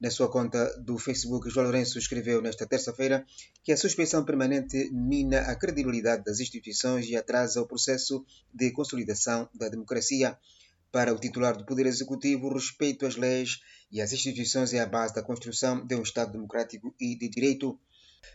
Na sua conta do Facebook, João Lourenço escreveu nesta terça-feira que a suspeição permanente mina a credibilidade das instituições e atrasa o processo de consolidação da democracia. Para o titular do Poder Executivo, o respeito às leis e às instituições é a base da construção de um Estado democrático e de direito.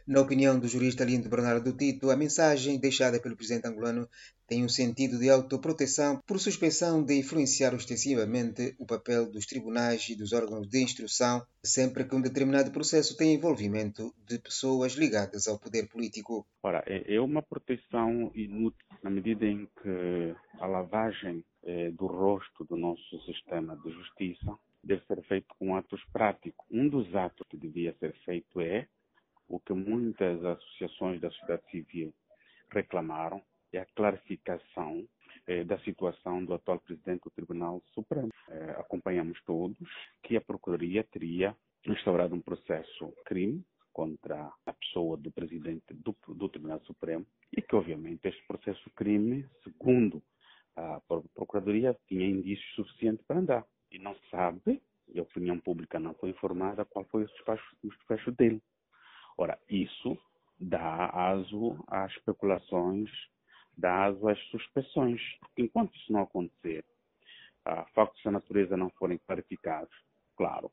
Na opinião do jurista Lindo Bernardo Tito, a mensagem deixada pelo presidente angolano tem um sentido de autoproteção por suspeição de influenciar ostensivamente o papel dos tribunais e dos órgãos de instrução sempre que um determinado processo tem envolvimento de pessoas ligadas ao poder político. Ora, é, é uma proteção inútil na medida em que a lavagem eh, do rosto do nosso sistema de justiça deve ser feito com atos práticos. Um dos atos que devia ser feito é o que muitas associações da sociedade civil reclamaram, é a clarificação eh, da situação do atual presidente do Tribunal Supremo. Eh, acompanhamos todos que a Procuradoria teria instaurado um processo crime contra a pessoa do presidente do, do Tribunal Supremo e que, obviamente, este processo crime, segundo a Procuradoria, tinha indícios suficientes para andar. E não sabe, e a opinião pública não foi informada, qual foi o desfecho, o desfecho dele. Ora, isso dá aso às especulações, dá aso às suspeições. Porque enquanto isso não acontecer, a factos da natureza não forem clarificados, claro,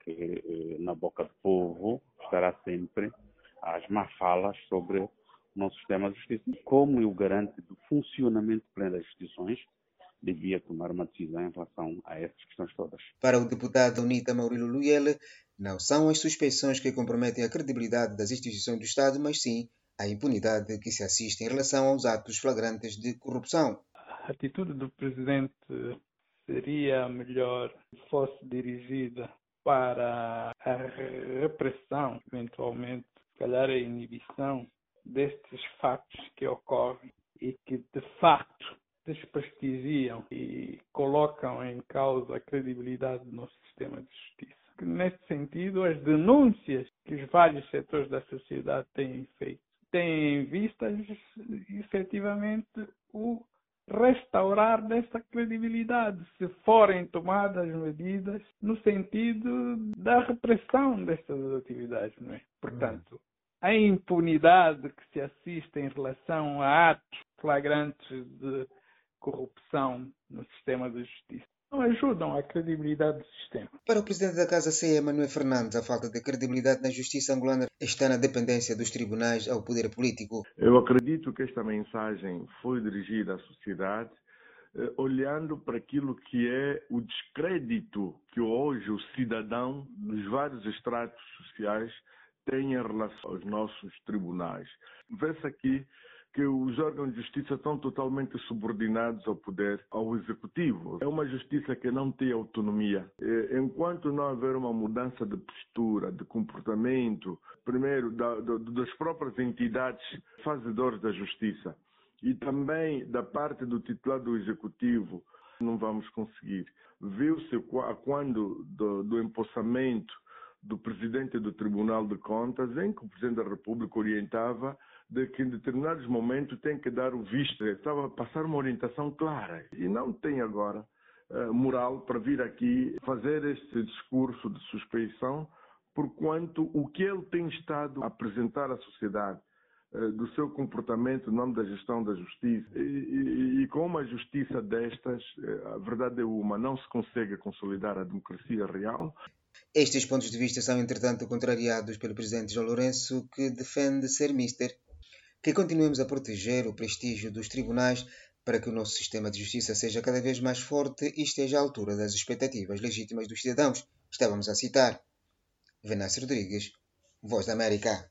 que eh, na boca do povo estará sempre as más falas sobre o nosso sistema de justiça. Como eu garanto do funcionamento pleno das instituições, devia tomar uma decisão em relação a essas questões todas. Para o deputado Unita Maurílio Luyele, não são as suspeições que comprometem a credibilidade das instituições do Estado, mas sim a impunidade que se assiste em relação aos atos flagrantes de corrupção. A atitude do presidente seria melhor se fosse dirigida para a repressão, eventualmente, calhar a inibição destes fatos que ocorrem e que, de facto, desprestigiam e colocam em causa a credibilidade do nosso sistema de justiça. Nesse sentido, as denúncias que os vários setores da sociedade têm feito têm em vista efetivamente o restaurar dessa credibilidade, se forem tomadas medidas no sentido da repressão destas atividades, não é? Portanto, a impunidade que se assiste em relação a atos flagrantes de corrupção no sistema de justiça não ajudam à credibilidade do sistema. Para o presidente da Casa CE, Manuel Fernandes, a falta de credibilidade na justiça angolana está na dependência dos tribunais ao poder político. Eu acredito que esta mensagem foi dirigida à sociedade eh, olhando para aquilo que é o descrédito que hoje o cidadão dos vários estratos sociais tem em relação aos nossos tribunais. Vê-se aqui que os órgãos de justiça estão totalmente subordinados ao poder, ao executivo. É uma justiça que não tem autonomia. Enquanto não houver uma mudança de postura, de comportamento, primeiro da, das próprias entidades fazedoras da justiça e também da parte do titular do executivo, não vamos conseguir. Viu-se quando do, do empossamento do presidente do Tribunal de Contas, em que o presidente da República orientava de que em determinados momentos tem que dar o visto. Estava a passar uma orientação clara e não tem agora uh, moral para vir aqui fazer este discurso de suspeição, porquanto o que ele tem estado a apresentar à sociedade uh, do seu comportamento no nome da gestão da justiça e, e, e com uma justiça destas, uh, a verdade é uma, não se consegue consolidar a democracia real. Estes pontos de vista são, entretanto, contrariados pelo presidente João Lourenço, que defende ser mister que continuemos a proteger o prestígio dos tribunais para que o nosso sistema de justiça seja cada vez mais forte e esteja à altura das expectativas legítimas dos cidadãos. Estávamos a citar Venâncio Rodrigues, Voz da América.